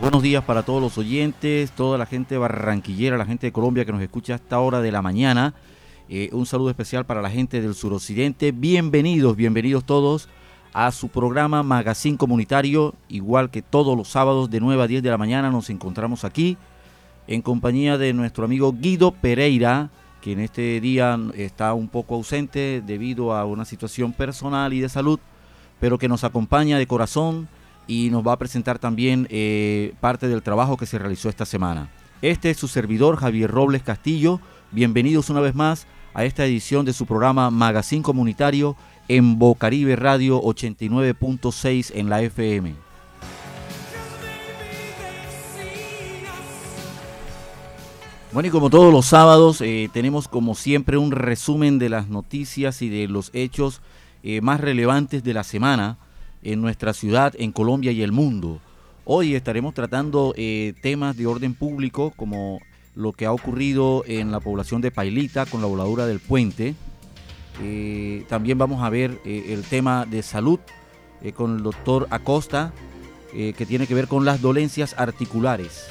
Buenos días para todos los oyentes, toda la gente barranquillera, la gente de Colombia que nos escucha a esta hora de la mañana. Eh, un saludo especial para la gente del suroccidente. Bienvenidos, bienvenidos todos a su programa Magazine Comunitario. Igual que todos los sábados de 9 a 10 de la mañana nos encontramos aquí en compañía de nuestro amigo Guido Pereira, que en este día está un poco ausente debido a una situación personal y de salud, pero que nos acompaña de corazón y nos va a presentar también eh, parte del trabajo que se realizó esta semana. Este es su servidor Javier Robles Castillo. Bienvenidos una vez más a esta edición de su programa Magazine Comunitario en Bocaribe Radio 89.6 en la FM. Bueno, y como todos los sábados, eh, tenemos como siempre un resumen de las noticias y de los hechos eh, más relevantes de la semana en nuestra ciudad, en Colombia y el mundo. Hoy estaremos tratando eh, temas de orden público como lo que ha ocurrido en la población de Pailita con la voladura del puente. Eh, también vamos a ver eh, el tema de salud con el doctor Acosta, que tiene que ver con las dolencias articulares.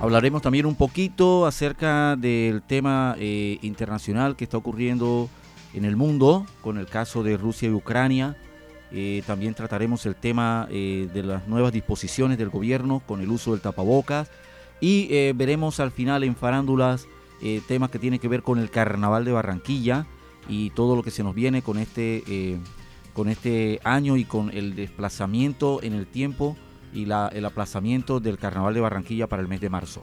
Hablaremos también un poquito acerca del tema eh, internacional que está ocurriendo en el mundo con el caso de Rusia y Ucrania. Eh, también trataremos el tema eh, de las nuevas disposiciones del gobierno con el uso del tapabocas. Y veremos al final en farándulas temas que tienen que ver con el carnaval de Barranquilla y todo lo que se nos viene con este, con este año y con el desplazamiento en el tiempo y el aplazamiento del Carnaval de Barranquilla para el mes de marzo.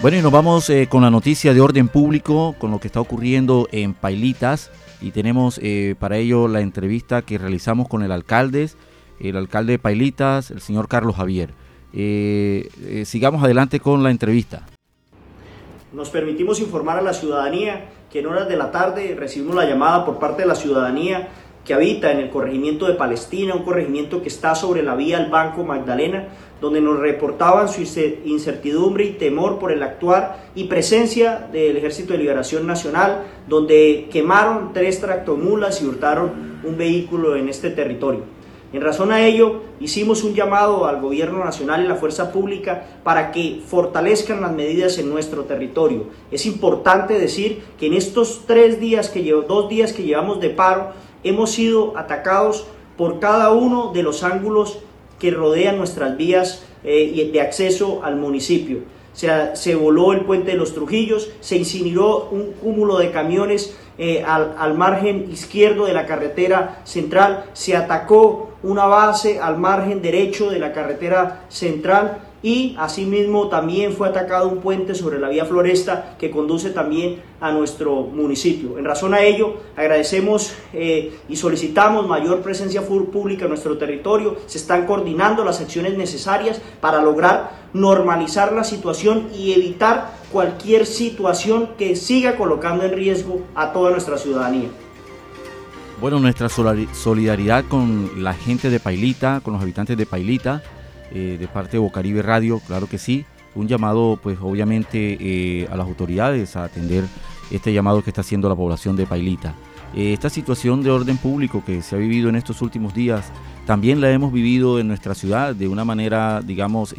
Bueno, y nos vamos eh, con la noticia de orden público, con lo que está ocurriendo en Pailitas. Y tenemos eh, para ello la entrevista que realizamos con el alcalde, el alcalde de Pailitas, el señor Carlos Javier. Eh, sigamos adelante con la entrevista. Nos permitimos informar a la ciudadanía que en horas de la tarde recibimos la llamada por parte de la ciudadanía que habita en el corregimiento de Palestina, un corregimiento que está sobre la vía al Banco Magdalena, donde nos reportaban su incertidumbre y temor por el actuar y presencia del Ejército de Liberación Nacional, donde quemaron tres tractomulas y hurtaron un vehículo en este territorio. En razón a ello, hicimos un llamado al gobierno nacional y la fuerza pública para que fortalezcan las medidas en nuestro territorio. Es importante decir que en estos tres días que dos días que llevamos de paro, hemos sido atacados por cada uno de los ángulos que rodean nuestras vías eh, de acceso al municipio. Se, se, voló el puente de los Trujillos, se incineró un cúmulo de camiones eh, al, al margen izquierdo de la carretera central, se atacó una base al margen derecho de la carretera central y asimismo también fue atacado un puente sobre la vía Floresta que conduce también a nuestro municipio. En razón a ello, agradecemos eh, y solicitamos mayor presencia pública en nuestro territorio. Se están coordinando las acciones necesarias para lograr normalizar la situación y evitar cualquier situación que siga colocando en riesgo a toda nuestra ciudadanía. Bueno, nuestra solidaridad con la gente de Pailita, con los habitantes de Pailita, eh, de parte de Bocaribe Radio, claro que sí. Un llamado, pues obviamente, eh, a las autoridades a atender este llamado que está haciendo la población de Pailita. Eh, esta situación de orden público que se ha vivido en estos últimos días, también la hemos vivido en nuestra ciudad de una manera, digamos,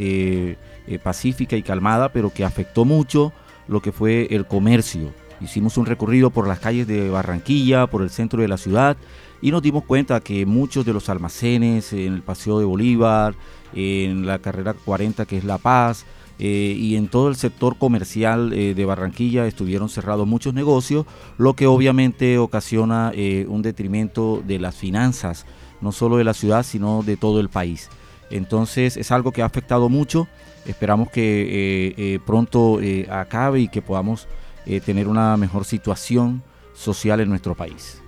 pacífica y calmada, pero que afectó mucho lo que fue el comercio. Hicimos un recorrido por las calles de Barranquilla, por el centro de la ciudad, y nos dimos cuenta que muchos de los almacenes en el Paseo de Bolívar, en la carrera 40 que es La Paz, eh, y en todo el sector comercial eh, de Barranquilla estuvieron cerrados muchos negocios, lo que obviamente ocasiona eh, un detrimento de las finanzas, no solo de la ciudad, sino de todo el país. Entonces es algo que ha afectado mucho, esperamos que pronto acabe y que podamos tener una mejor situación social en nuestro país.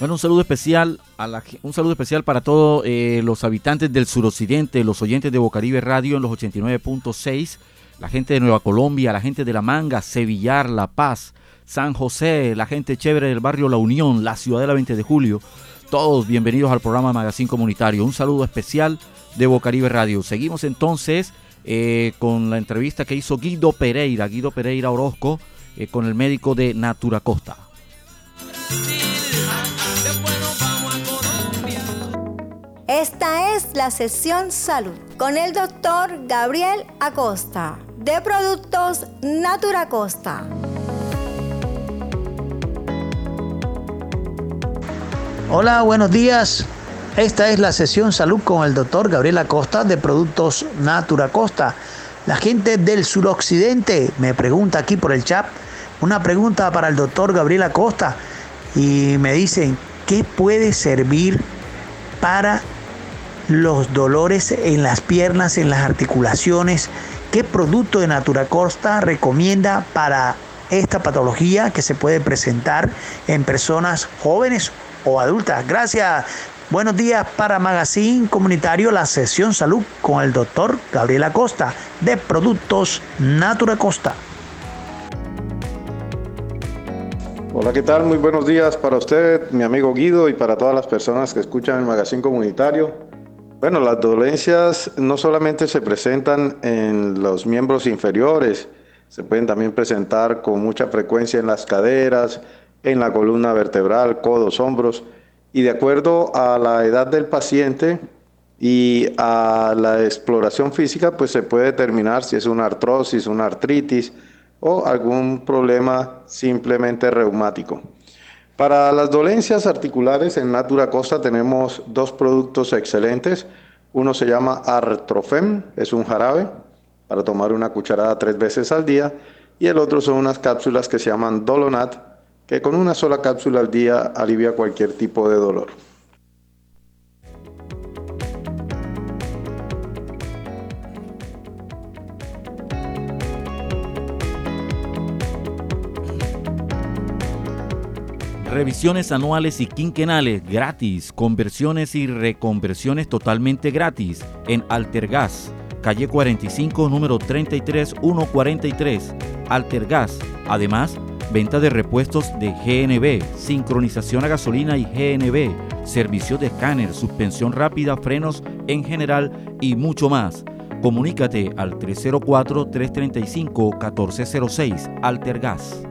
Bueno, un saludo especial a un saludo especial para todos eh, los habitantes del suroccidente, los oyentes de Bocaribe Radio en los 89.6, la gente de Nueva Colombia, la gente de La Manga, Sevillar, La Paz, San José, la gente chévere del barrio La Unión, la ciudad de la 20 de julio. Todos bienvenidos al programa Magazine Comunitario. Un saludo especial de Bocaribe Radio. Seguimos entonces eh, con la entrevista que hizo Guido Pereira, Guido Pereira Orozco, eh, con el médico de Natura Costa. Esta es la sesión salud con el doctor Gabriel Acosta de Productos Natura Costa. Hola, buenos días. Esta es la sesión salud con el doctor Gabriel Acosta de Productos Natura Costa. La gente del suroccidente me pregunta aquí por el chat una pregunta para el doctor Gabriel Acosta y me dicen, ¿qué puede servir para los dolores en las piernas, en las articulaciones. ¿Qué producto de Natura Costa recomienda para esta patología que se puede presentar en personas jóvenes o adultas? Gracias, Buenos días para Magazine Comunitario, la sesión salud con el doctor Gabriel Acosta de Productos Natura Costa. Hola, ¿qué tal? Muy buenos días para usted, mi amigo Guido, y para todas las personas que escuchan el Magazine Comunitario. Bueno, las dolencias no solamente se presentan en los miembros inferiores, se pueden también presentar con mucha frecuencia en las caderas, en la columna vertebral, codos, hombros y de acuerdo a la edad del paciente y a la exploración física, pues se puede determinar si es una artrosis, una artritis o algún problema simplemente reumático. Para las dolencias articulares en Natura Costa tenemos dos productos excelentes. Uno se llama Artrofem, es un jarabe para tomar una cucharada tres veces al día, y el otro son unas cápsulas que se llaman Dolonat, que con una sola cápsula al día alivia cualquier tipo de dolor. Revisiones anuales y quinquenales gratis, conversiones y reconversiones totalmente gratis en Altergas, calle 45, número 33143, Altergas. Además, venta de repuestos de GNB, sincronización a gasolina y GNB, servicio de escáner, suspensión rápida, frenos en general y mucho más. Comunícate al 304-335-1406 Altergas.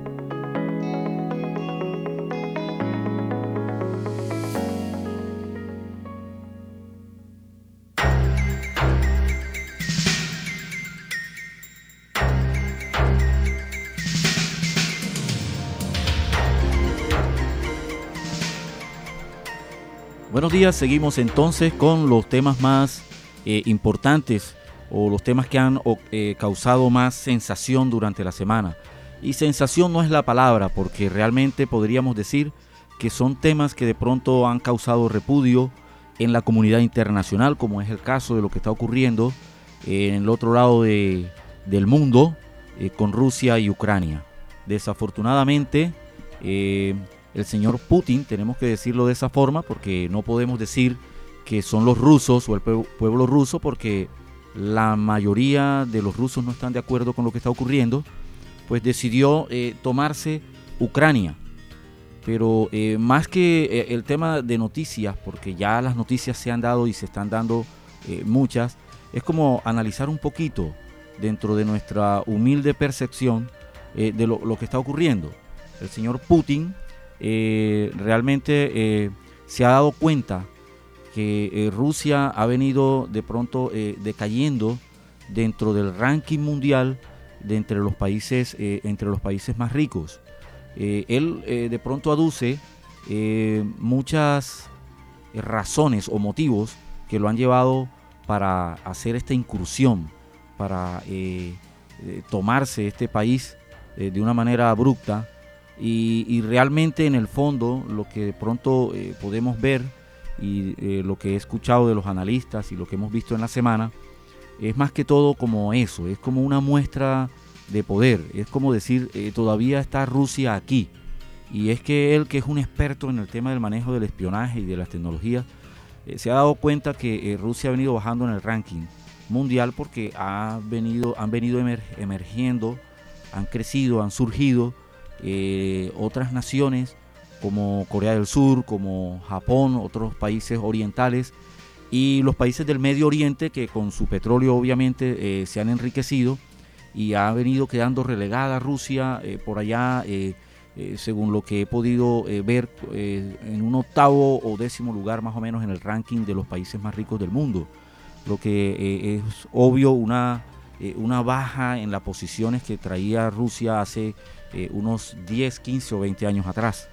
Días, seguimos entonces con los temas más eh, importantes o los temas que han eh, causado más sensación durante la semana. Y sensación no es la palabra porque realmente podríamos decir que son temas que de pronto han causado repudio en la comunidad internacional, como es el caso de lo que está ocurriendo en el otro lado del mundo eh, con Rusia y Ucrania. Desafortunadamente, el señor Putin, tenemos que decirlo de esa forma, porque no podemos decir que son los rusos o el pueblo ruso, porque la mayoría de los rusos no están de acuerdo con lo que está ocurriendo, pues decidió eh, tomarse Ucrania. Pero eh, más que eh, el tema de noticias, porque ya las noticias se han dado y se están dando muchas, es como analizar un poquito dentro de nuestra humilde percepción de lo que está ocurriendo. El señor Putin eh, realmente eh, se ha dado cuenta que eh, Rusia ha venido de pronto decayendo dentro del ranking mundial de entre los países, entre los países más ricos. él de pronto aduce muchas razones o motivos que lo han llevado para hacer esta incursión, para tomarse este país de una manera abrupta y, realmente en el fondo lo que de pronto eh, podemos ver y eh, lo que he escuchado de los analistas y lo que hemos visto en la semana es más que todo como eso, es como una muestra de poder, es como decir, eh, todavía está Rusia aquí. Y es que él, que es un experto en el tema del manejo del espionaje y de las tecnologías, se ha dado cuenta que Rusia ha venido bajando en el ranking mundial porque ha venido, han venido emergiendo, han crecido, han surgido eh, otras naciones como Corea del Sur, como Japón, otros países orientales y los países del Medio Oriente que con su petróleo obviamente eh, se han enriquecido y ha venido quedando relegada Rusia eh, por allá, según lo que he podido ver, en un octavo o décimo lugar más o menos en el ranking de los países más ricos del mundo. Lo que es obvio una, una baja en las posiciones que traía Rusia hace eh, unos 10, 15 o 20 años atrás.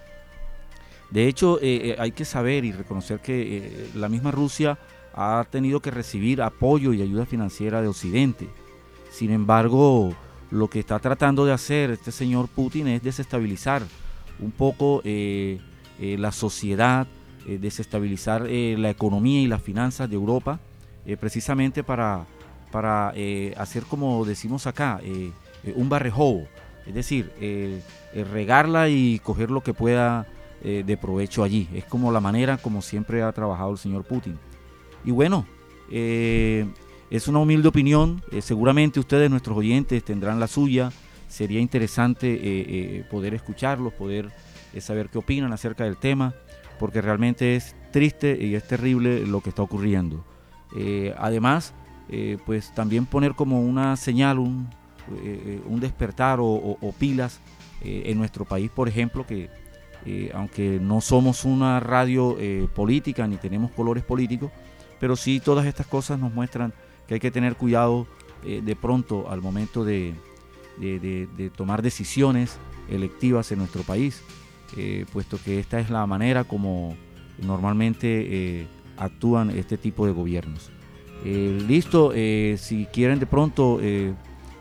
De hecho, eh, eh, hay que saber y reconocer que la misma Rusia ha tenido que recibir apoyo y ayuda financiera de Occidente. Sin embargo, lo que está tratando de hacer este señor Putin es desestabilizar un poco la sociedad, desestabilizar la economía y las finanzas de Europa, precisamente para, para hacer como decimos acá, un barrejobo es decir, eh, eh, regarla y coger lo que pueda eh, de provecho allí. Es como la manera como siempre ha trabajado el señor Putin. Y bueno, eh, es una humilde opinión. Eh, seguramente ustedes, nuestros oyentes, tendrán la suya. Sería interesante poder escucharlos, poder saber qué opinan acerca del tema, porque realmente es triste y es terrible lo que está ocurriendo. además, pues también poner como una señal, un, despertar o pilas en nuestro país, por ejemplo, que eh, aunque no somos una radio eh, política ni tenemos colores políticos, pero sí todas estas cosas nos muestran que hay que tener cuidado eh, de pronto al momento de, tomar decisiones electivas en nuestro país, puesto que esta es la manera como normalmente actúan este tipo de gobiernos. Listo, si quieren de pronto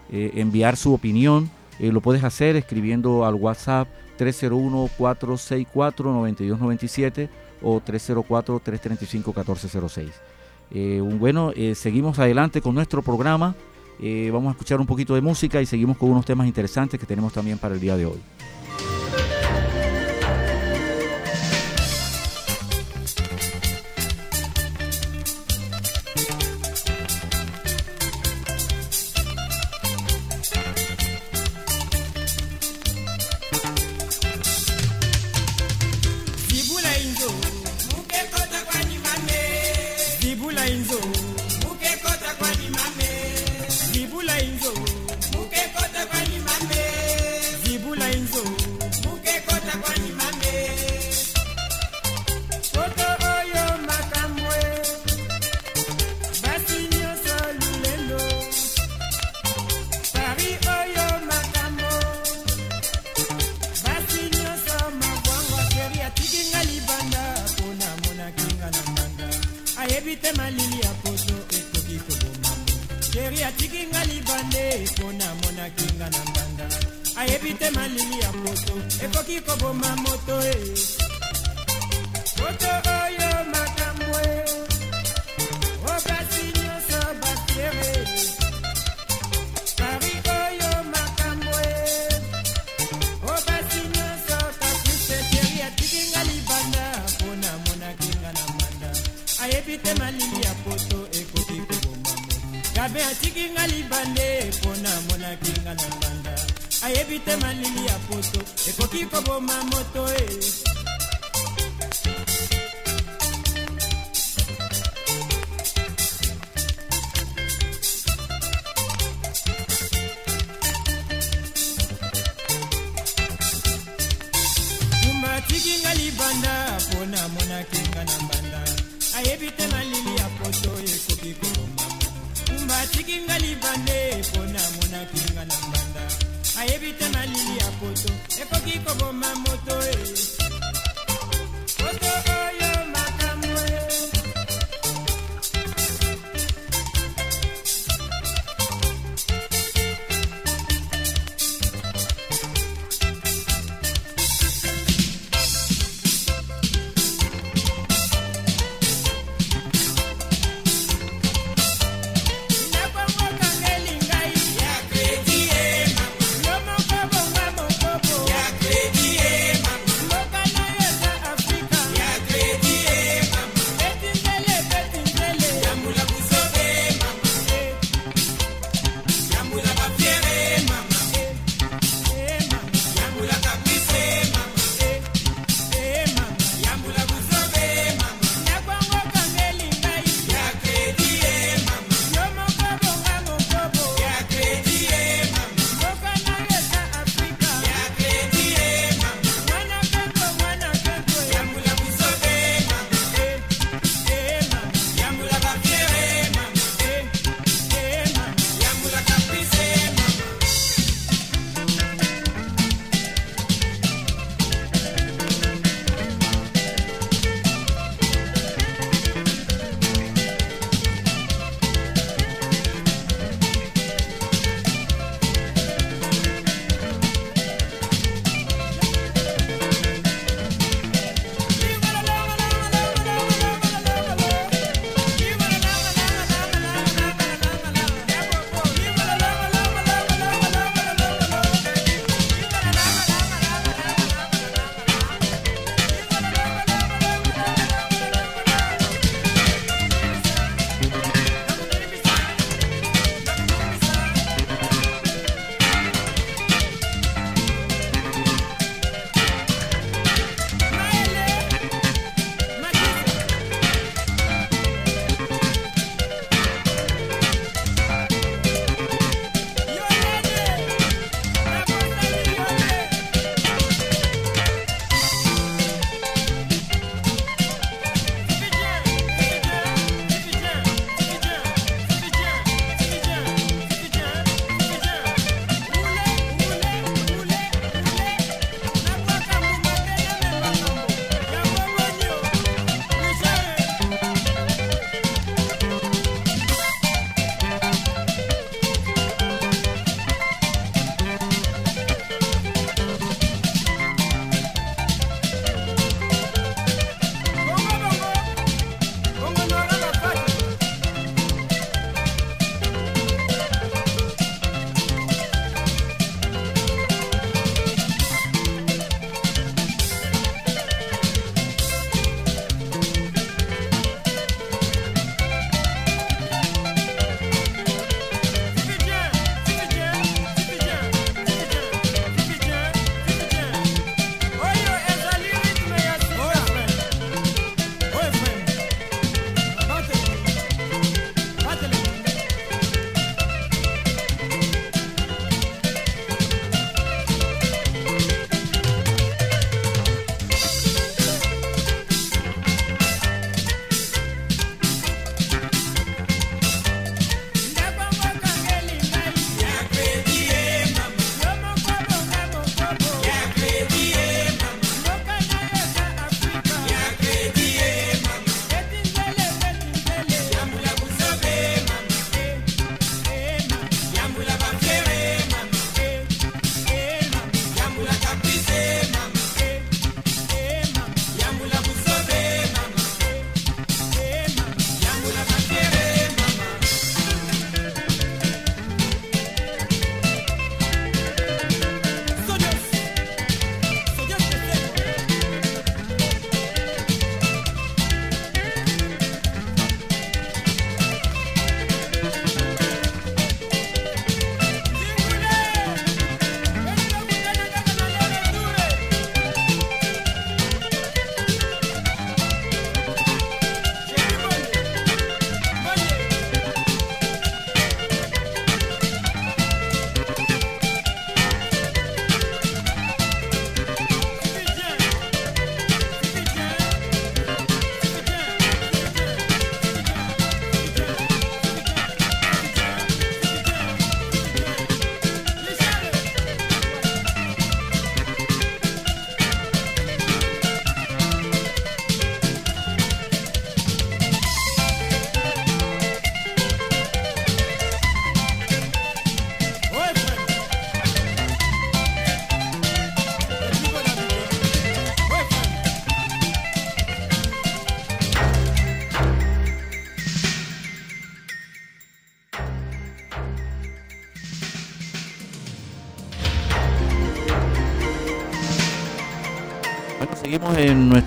enviar su opinión, lo puedes hacer escribiendo al WhatsApp 301-464-9297 o 304-335-1406. Eh, bueno, eh, seguimos adelante con nuestro programa. Eh, vamos a escuchar un poquito de música y seguimos con unos temas interesantes que tenemos también para el día de hoy. ememi ya moto? Ekoki koboma moto e. Moto oyo makambo e. O basi nyonso bafiere pari oyo makambo e. O basi nyonso kapriseteri atikinga libanda mpona monakinga na manda. Ayebi te malili ya poto ekoki koboma moto. Gabe atikinga libande mpona monakinga na manda. ayebi te malili ya poto. Ekoki koboma moto e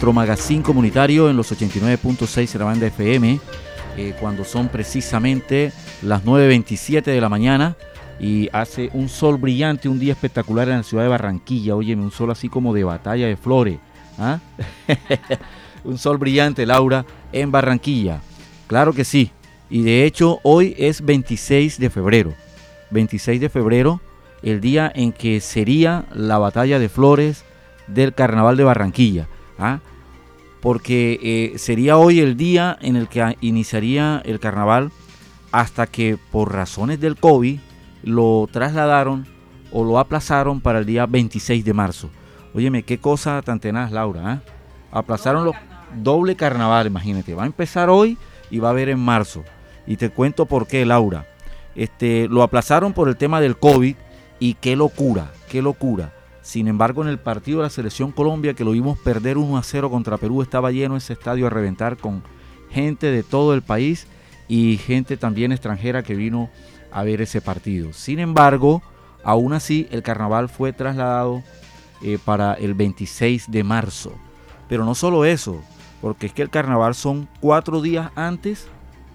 nuestro magazine comunitario en los 89.6 de la banda FM, eh, cuando son precisamente las 9.27 de la mañana y hace un sol brillante, un día espectacular en la ciudad de Barranquilla. Óyeme, un sol así como de batalla de flores. ¿ah? un sol brillante, Laura, en Barranquilla. Claro que sí. Y de hecho, hoy es 26 de febrero. 26 de febrero, el día en que sería la batalla de flores del Carnaval de Barranquilla. ¿ah? Porque eh, sería hoy el día en el que iniciaría el carnaval hasta que por razones del COVID lo trasladaron o lo aplazaron para el día 26 de marzo. Óyeme, qué cosa tan tenaz, Laura. ¿ah? Aplazaron los doble carnaval, imagínate. Va a empezar hoy y va a haber en marzo. Y te cuento por qué, Laura. Este, lo aplazaron por el tema del COVID y qué locura, qué locura. Sin embargo, en el partido de la selección Colombia, que lo vimos perder 1 a 0 contra Perú, estaba lleno ese estadio a reventar con gente de todo el país y gente también extranjera que vino a ver ese partido. Sin embargo, aún así, el carnaval fue trasladado eh, para el 26 de marzo. Pero no solo eso, porque es que el carnaval son cuatro días antes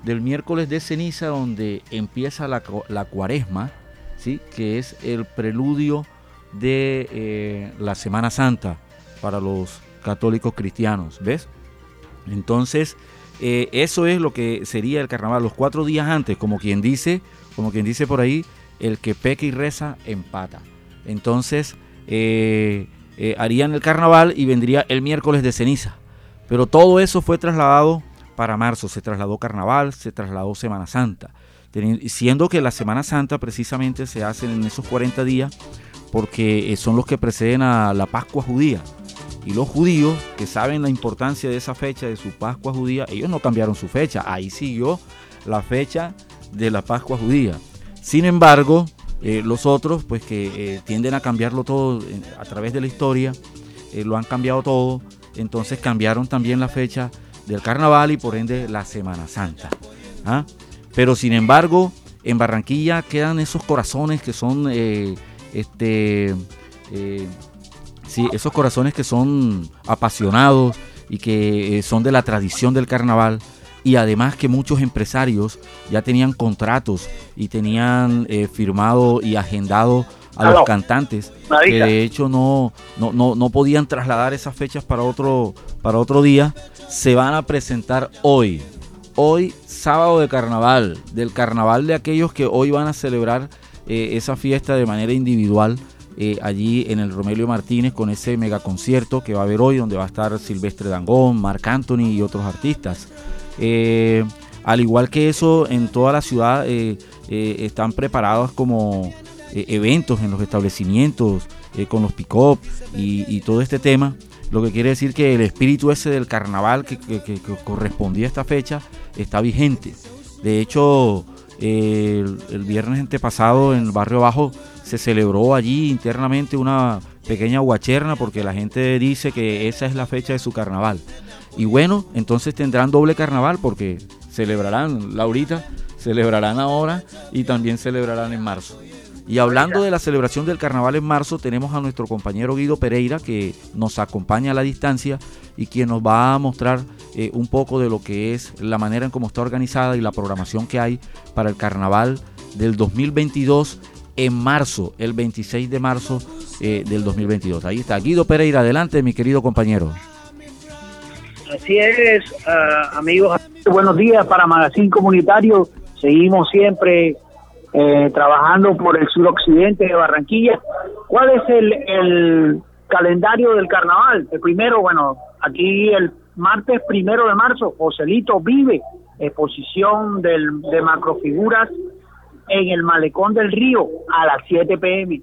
del miércoles de ceniza, donde empieza la, la cuaresma, ¿sí? que es el preludio de eh, la Semana Santa para los católicos cristianos, ¿ves? Entonces, eh, eso es lo que sería el carnaval, los cuatro días antes, como quien dice, como quien dice por ahí, el que peca y reza empata. Entonces, eh, harían el carnaval y vendría el miércoles de ceniza. Pero todo eso fue trasladado para marzo, se trasladó carnaval, se trasladó Semana Santa, siendo que la Semana Santa precisamente se hace en esos 40 días porque eh, son los que preceden a la Pascua judía. Y los judíos que saben la importancia de esa fecha, de su Pascua judía, ellos no cambiaron su fecha, ahí siguió la fecha de la Pascua judía. Sin embargo, eh, los otros, pues que eh, tienden a cambiarlo todo a través de la historia, lo han cambiado todo, entonces cambiaron también la fecha del carnaval y por ende la Semana Santa. ¿ah? Pero sin embargo, en Barranquilla quedan esos corazones que son este, eh, sí, esos corazones que son apasionados y que eh, son de la tradición del carnaval y además que muchos empresarios ya tenían contratos y tenían eh, firmado y agendado a los cantantes que de hecho no, no, no, no, podían trasladar esas fechas para otro, para otro día, se van a presentar hoy. Hoy, sábado de carnaval, del carnaval de aquellos que hoy van a celebrar eh, esa fiesta de manera individual eh, allí en el Romelio Martínez con ese mega concierto que va a haber hoy, donde va a estar Silvestre Dangón, Marc Anthony y otros artistas. Eh, al igual que eso, en toda la ciudad están preparados como eventos en los establecimientos, con los pick-up y, todo este tema. Lo que quiere decir que el espíritu ese del carnaval que, que correspondía a esta fecha está vigente. De hecho, el, viernes antepasado en el barrio Bajo se celebró allí internamente una pequeña guacherna porque la gente dice que esa es la fecha de su carnaval. Y bueno, entonces tendrán doble carnaval porque celebrarán, Laurita, celebrarán ahora y también celebrarán en marzo. Y hablando de la celebración del carnaval en marzo, tenemos a nuestro compañero Guido Pereira que nos acompaña a la distancia y quien nos va a mostrar eh, un poco de lo que es la manera en cómo está organizada y la programación que hay para el carnaval del 2022 en marzo, el 26 de marzo eh, del 2022. Ahí está Guido Pereira, adelante mi querido compañero. Así es, ah, amigos, buenos días para Magazine Comunitario. Seguimos siempre eh, trabajando por el suroccidente de Barranquilla. ¿Cuál es el, calendario del carnaval? El primero, bueno, aquí el martes primero de marzo, Joselito vive exposición del, de macrofiguras en el malecón del río a las 7 pm.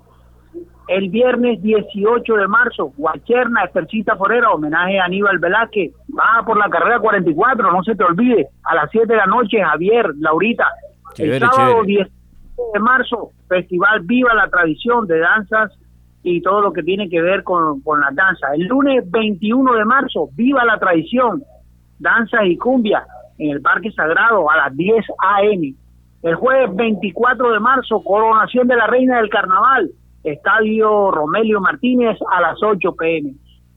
El viernes 18 de marzo, Guacherna, Estercita Forera, homenaje a Aníbal Velázquez, baja por la carrera 44, no se te olvide, a las 7 de la noche, Javier, Laurita. el sábado 10 de marzo, Festival Viva la Tradición de Danzas y todo lo que tiene que ver con, con la danza. El lunes 21 de marzo, Viva la Tradición, Danza y Cumbia en el Parque Sagrado a las 10 a.m. El jueves 24 de marzo, Coronación de la Reina del Carnaval, Estadio Romelio Martínez a las 8 p.m.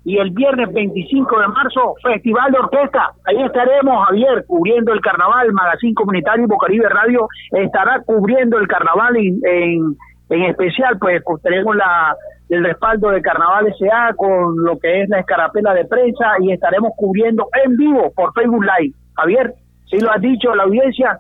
y el viernes 25 de marzo, Festival de Orquesta. Ahí estaremos, Javier, cubriendo el carnaval. Magazine Comunitario y Bocaribe Radio estará cubriendo el carnaval en, en, especial, pues, pues tenemos la, el respaldo de Carnaval SA con lo que es la escarapela de prensa y estaremos cubriendo en vivo por Facebook Live. Javier, si lo has dicho la audiencia,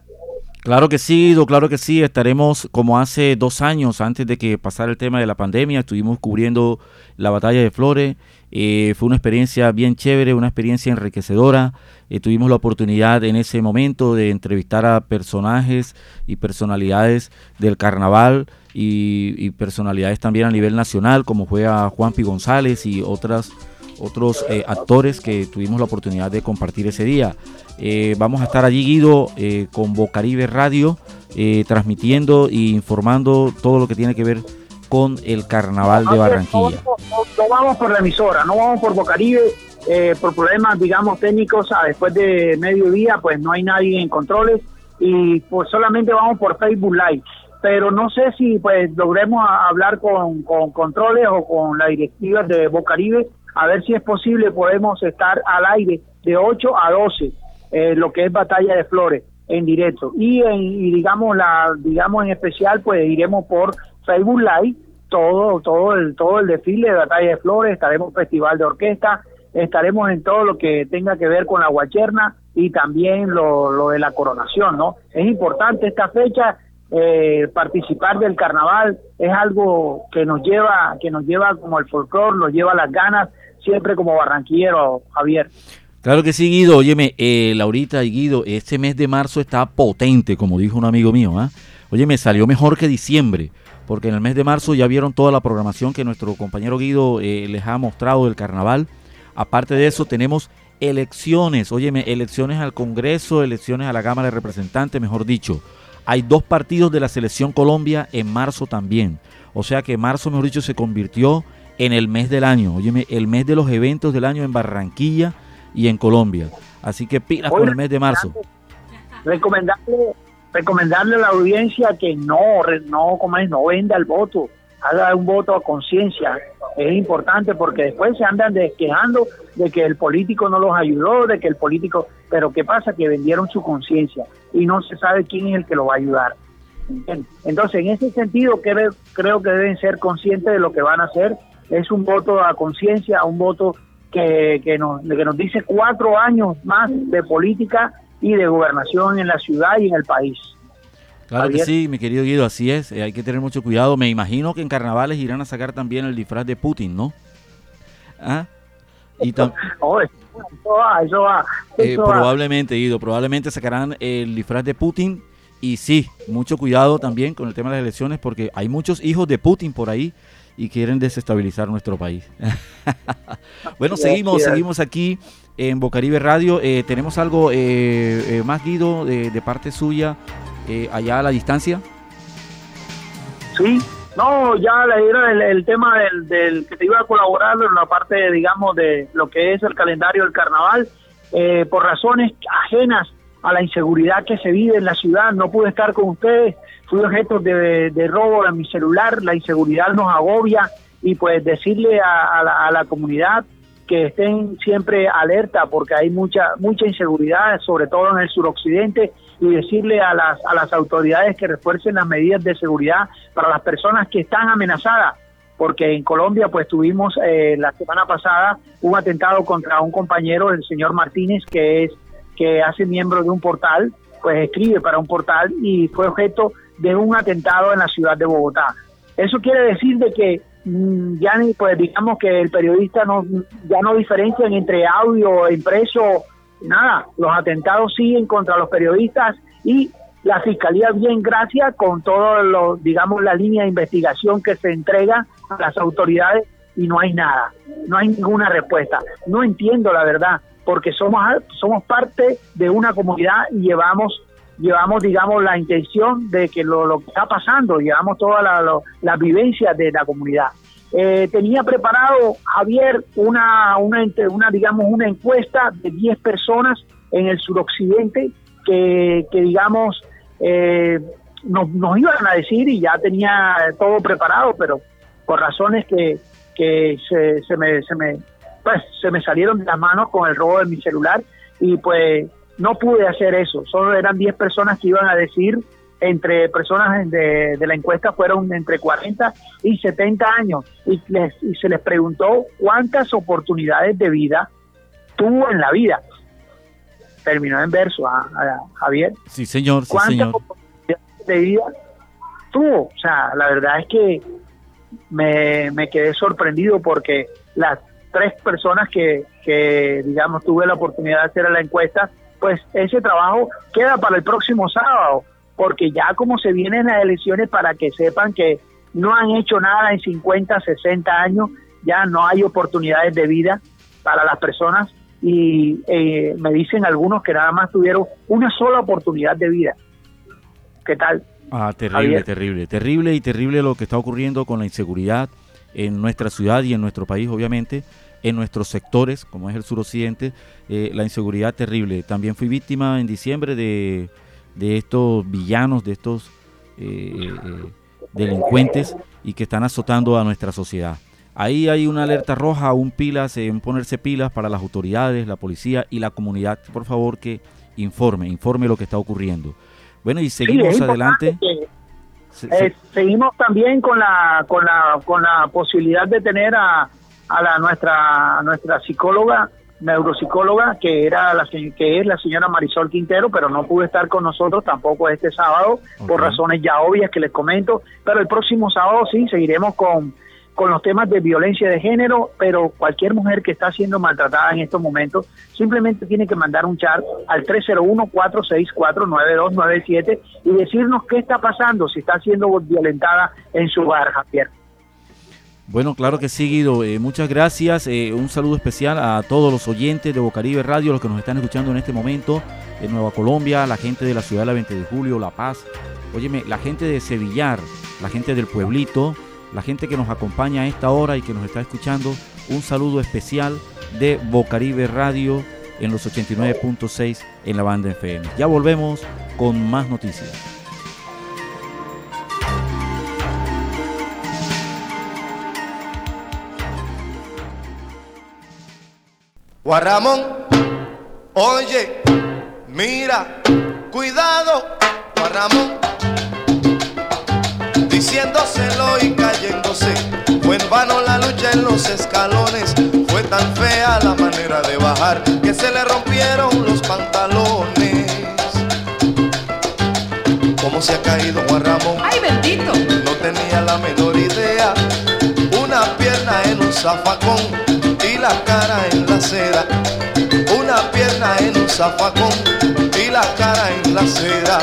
Claro que sí, claro que sí. Estaremos como hace dos años, antes de que pasara el tema de la pandemia, estuvimos cubriendo la batalla de Flores. Eh, fue una experiencia bien chévere, una experiencia enriquecedora. Eh, tuvimos la oportunidad en ese momento de entrevistar a personajes y personalidades del carnaval y, personalidades también a nivel nacional, como fue a Juan Pi González y otras otros eh, actores que tuvimos la oportunidad de compartir ese día. Vamos a estar allí, Guido, eh, con Bocaribe Radio, transmitiendo e informando todo lo que tiene que ver con el carnaval de Barranquilla. No, vamos por la emisora, no vamos por Bocaribe. por problemas, digamos, técnicos, después de mediodía, pues no hay nadie en controles y pues solamente vamos por Facebook Live pero no sé si pues logremos hablar con, con controles o con la directiva de Bocaribe a ver si es posible, podemos estar al aire de 8 a 12, eh, lo que es Batalla de Flores en directo. Y, en, digamos, la, digamos en especial, pues iremos por Facebook Live, todo, todo, el, todo el desfile de Batalla de Flores, estaremos Festival de Orquesta, estaremos en todo lo que tenga que ver con la guacherna y también lo, lo de la coronación, ¿no? Es importante esta fecha, eh, participar del carnaval es algo que nos lleva, que nos lleva como el folclore, nos lleva las ganas siempre como barranquillero, Javier. Claro que sí, Guido. Óyeme, eh, Laurita y Guido, este mes de marzo está potente, como dijo un amigo mío. ¿ah? Oye, me salió mejor que diciembre, porque en el mes de marzo ya vieron toda la programación que nuestro compañero Guido eh, les ha mostrado del carnaval. Aparte de eso, tenemos elecciones. Óyeme, elecciones al Congreso, elecciones a la Cámara de Representantes, mejor dicho. Hay dos partidos de la Selección Colombia en marzo también. O sea que marzo, mejor dicho, se convirtió en el mes del año. Óyeme, el mes de los eventos del año en Barranquilla y en Colombia. Así que pilas con el mes de marzo. Recomendarle, recomendarle a la audiencia que no, no, como no venda el voto, haga un voto a conciencia. Es importante porque después se andan quejando de que el político no los ayudó, de que el político, pero ¿qué pasa? Que vendieron su conciencia y no se sabe quién es el que lo va a ayudar. Entonces, en ese sentido, creo, creo que deben ser conscientes de lo que van a hacer es un voto a conciencia, un voto que, que, nos, que nos dice cuatro años más de política y de gobernación en la ciudad y en el país. Claro que sí, mi querido Guido, así es, eh, hay que tener mucho cuidado. Me imagino que en carnavales irán a sacar también el disfraz de Putin, ¿no? ¿Ah? Y oh, eso va, eso va. Eh, probablemente, Guido, probablemente sacarán el disfraz de Putin. Y sí, mucho cuidado también con el tema de las elecciones porque hay muchos hijos de Putin por ahí y quieren desestabilizar nuestro país. bueno, seguimos, seguimos aquí en Bocaribe Radio. Eh, ¿Tenemos algo eh, eh, más, Guido, de, parte suya, allá a la distancia? Sí, no, ya era el, el tema del, que te iba a colaborar en la parte, digamos, de lo que es el calendario del carnaval. por razones ajenas a la inseguridad que se vive en la ciudad, no pude estar con ustedes fui objeto de, robo en mi celular, la inseguridad nos agobia y pues decirle a, la, comunidad que estén siempre alerta porque hay mucha mucha inseguridad, sobre todo en el suroccidente, y decirle a las, a las autoridades que refuercen las medidas de seguridad para las personas que están amenazadas, porque en Colombia pues tuvimos eh, la semana pasada un atentado contra un compañero, el señor Martínez, que es que hace miembro de un portal, pues escribe para un portal y fue objeto de un atentado en la ciudad de Bogotá. Eso quiere decir de que ya ni pues digamos que el periodista no ya no diferencian entre audio, impreso, nada, los atentados siguen contra los periodistas y la fiscalía bien gracias con todo lo digamos la línea de investigación que se entrega a las autoridades y no hay nada, no hay ninguna respuesta. No entiendo la verdad, porque somos somos parte de una comunidad y llevamos llevamos, digamos, la intención de que lo, que está pasando, llevamos todas las la, vivencias de la comunidad. Eh, tenía preparado Javier una, una, una, digamos, una encuesta de 10 personas en el suroccidente que, que digamos, eh, nos, nos, iban a decir y ya tenía todo preparado, pero por razones que, que se, se, me, se me pues se me salieron de las manos con el robo de mi celular y pues no pude hacer eso. Solo eran 10 personas que iban a decir, entre personas de, la encuesta fueron entre 40 y 70 años y, y se les preguntó cuántas oportunidades de vida tuvo en la vida. Terminó en verso a, Javier. Sí, señor. Sí, ¿Cuántas oportunidades de vida tuvo? O sea, la verdad es que me, me quedé sorprendido porque las tres personas que, que, digamos, tuve la oportunidad de hacer la encuesta, pues ese trabajo queda para el próximo sábado, porque ya como se vienen las elecciones para que sepan que no han hecho nada en 50, 60 años, ya no hay oportunidades de vida para las personas y eh, me dicen algunos que nada más tuvieron una sola oportunidad de vida. ¿Qué tal? Ah, terrible, terrible, terrible y terrible lo que está ocurriendo con la inseguridad en nuestra ciudad y en nuestro país, obviamente, en nuestros sectores, como es el suroccidente, eh, la inseguridad terrible. También fui víctima en diciembre de, de estos villanos, de estos eh, delincuentes y que están azotando a nuestra sociedad. Ahí hay una alerta roja, un pilas, en ponerse pilas para las autoridades, la policía y la comunidad, por favor, que informe, informe lo que está ocurriendo. Bueno, y seguimos adelante. Eh, seguimos también con la, con la, con la posibilidad de tener a, a la nuestra, nuestra psicóloga, neuropsicóloga, que era la que es la señora Marisol Quintero, pero no pudo estar con nosotros tampoco este sábado, por razones ya obvias que les comento, pero el próximo sábado sí seguiremos con con los temas de violencia de género, pero cualquier mujer que está siendo maltratada en estos momentos simplemente tiene que mandar un chat al 301-464-9297 y decirnos qué está pasando, si está siendo violentada en su hogar, Javier. Bueno, claro que sí, Guido. Eh, muchas gracias. Eh, un saludo especial a todos los oyentes de Bocaribe Radio, los que nos están escuchando en este momento, en Nueva Colombia, la gente de la ciudad de la 20 de julio, La Paz. Óyeme, la gente de Sevillar, la gente del pueblito, la gente que nos acompaña a esta hora y que nos está escuchando, un saludo especial de Bocaribe Radio en los 89.6 en la banda FM. Ya volvemos con más noticias. Guarramón, oye, mira, cuidado, Guarramón diciéndoselo y cayéndose. Fue en vano la lucha en los escalones, fue tan fea la manera de bajar que se le rompieron los pantalones. ¿Cómo se ha caído Juan Ramón? ¡Ay, bendito! No tenía la menor idea. Una pierna en un zafacón la cara en la acera. Una pierna en un zafacón y la cara en la acera.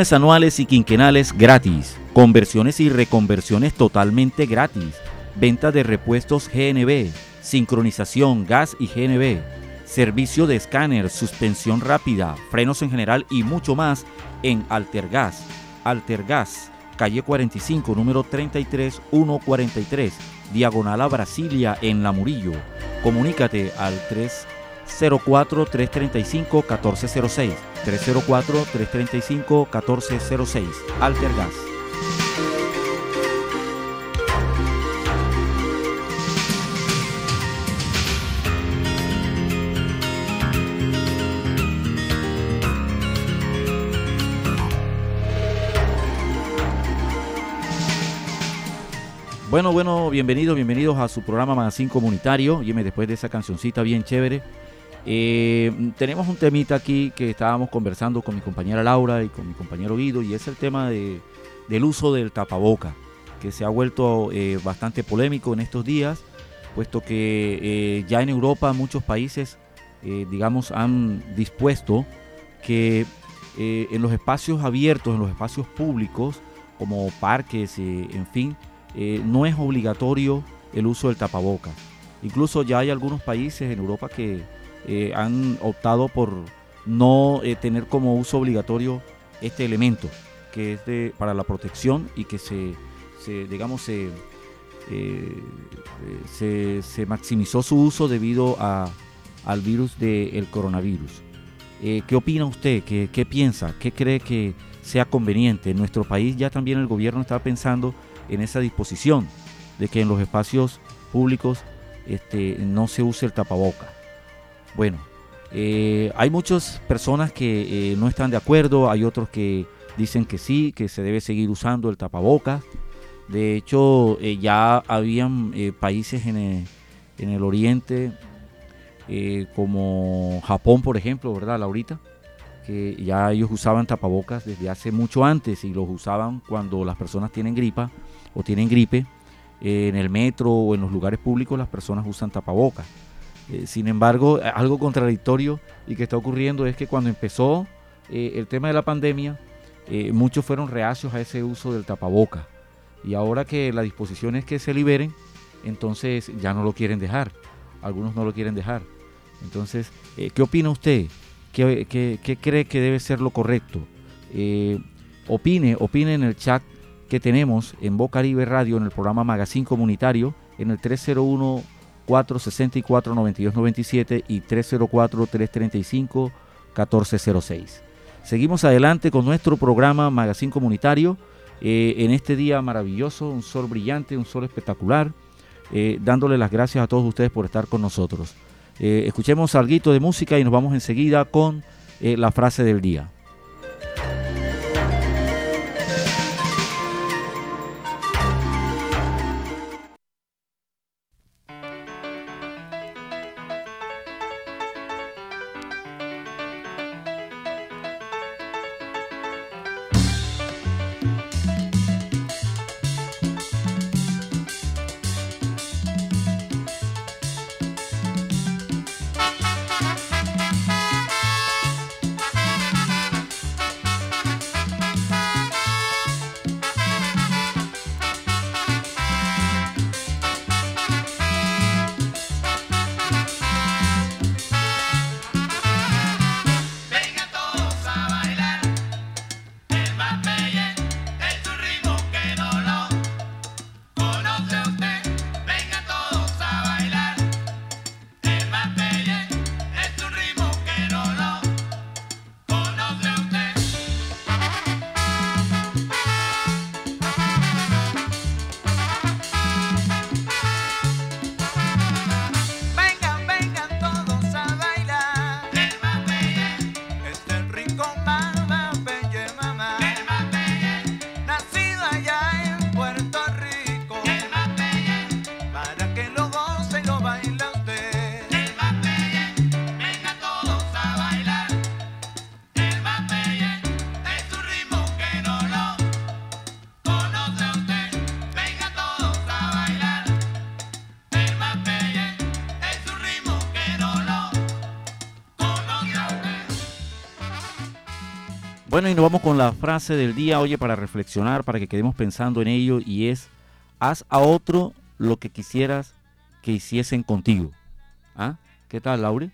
Anuales y quinquenales gratis. Conversiones y reconversiones totalmente gratis. Venta de repuestos GNB. Sincronización, gas y GNB. Servicio de escáner, suspensión rápida, frenos en general y mucho más en Altergas. Altergas, calle 45, número 33143, diagonal a Brasilia en La Murillo. Comunícate al 304-335-1406. 304-335-1406. Altergas. Bueno, bueno, bienvenidos, bienvenidos a su programa Magazine Comunitario. Y después de esa cancioncita bien chévere, eh, tenemos un temita aquí que estábamos conversando con mi compañera Laura y con mi compañero Guido, y es el tema de, del uso del tapaboca, que se ha vuelto eh, bastante polémico en estos días, puesto que eh, ya en Europa muchos países, digamos, han dispuesto que en los espacios abiertos, en los espacios públicos, como parques, en fin, no es obligatorio el uso del tapabocas. Incluso ya hay algunos países en Europa que eh, han optado por no eh, tener como uso obligatorio este elemento que es de, para la protección y que se, digamos, se, se, maximizó su uso debido a, al virus del coronavirus. ¿Qué opina usted? ¿Qué, ¿Qué piensa? ¿Qué cree que sea conveniente? En nuestro país ya también el gobierno está pensando en esa disposición de que en los espacios públicos este, no se use el tapaboca. Bueno, eh, hay muchas personas que eh, no están de acuerdo, hay otros que dicen que sí, que se debe seguir usando el tapaboca. De hecho, eh, ya habían países en el, en el oriente, como Japón, por ejemplo, ¿verdad, Laurita? Que ya ellos usaban tapabocas desde hace mucho antes y los usaban cuando las personas tienen gripa o tienen gripe, en el metro o en los lugares públicos las personas usan tapabocas. Eh, sin embargo, algo contradictorio y que está ocurriendo es que cuando empezó eh, el tema de la pandemia, muchos fueron reacios a ese uso del tapaboca. Y ahora que la disposición es que se liberen, entonces ya no lo quieren dejar. Algunos no lo quieren dejar. Entonces, ¿qué opina usted? ¿Qué, cree que debe ser lo correcto? opine, opine en el chat que tenemos en Bocaribe Radio en el programa Magazine Comunitario en el 301 464 9297 y 304 335 1406. Seguimos adelante con nuestro programa Magazine Comunitario eh, en este día maravilloso, un sol brillante, un sol espectacular, eh, dándole las gracias a todos ustedes por estar con nosotros. Eh, escuchemos algo de música y nos vamos enseguida con la frase del día. Bueno, y nos vamos con la frase del día, oye, para reflexionar, para que quedemos pensando en ello, y es, haz a otro lo que quisieras que hiciesen contigo. ¿Ah? ¿Qué tal, Laure?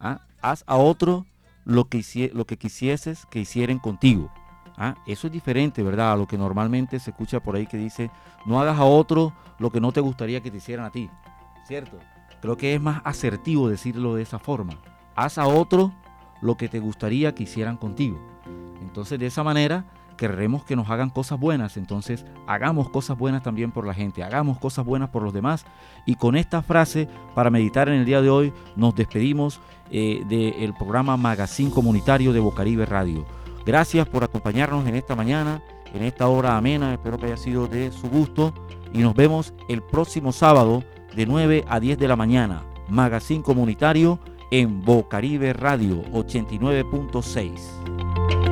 ¿Ah? Haz a otro lo que, lo que quisieses que hicieran contigo. ¿Ah? Eso es diferente, ¿verdad? A lo que normalmente se escucha por ahí que dice, no hagas a otro lo que no te gustaría que te hicieran a ti. ¿Cierto? Creo que es más asertivo decirlo de esa forma. Haz a otro lo que te gustaría que hicieran contigo. Entonces de esa manera querremos que nos hagan cosas buenas, entonces hagamos cosas buenas también por la gente, hagamos cosas buenas por los demás. Y con esta frase, para meditar en el día de hoy, nos despedimos eh, del programa Magazine Comunitario de Bocaribe Radio. Gracias por acompañarnos en esta mañana, en esta hora amena, espero que haya sido de su gusto y nos vemos el próximo sábado de 9 a 10 de la mañana. Magazine Comunitario en Bocaribe Radio 89.6.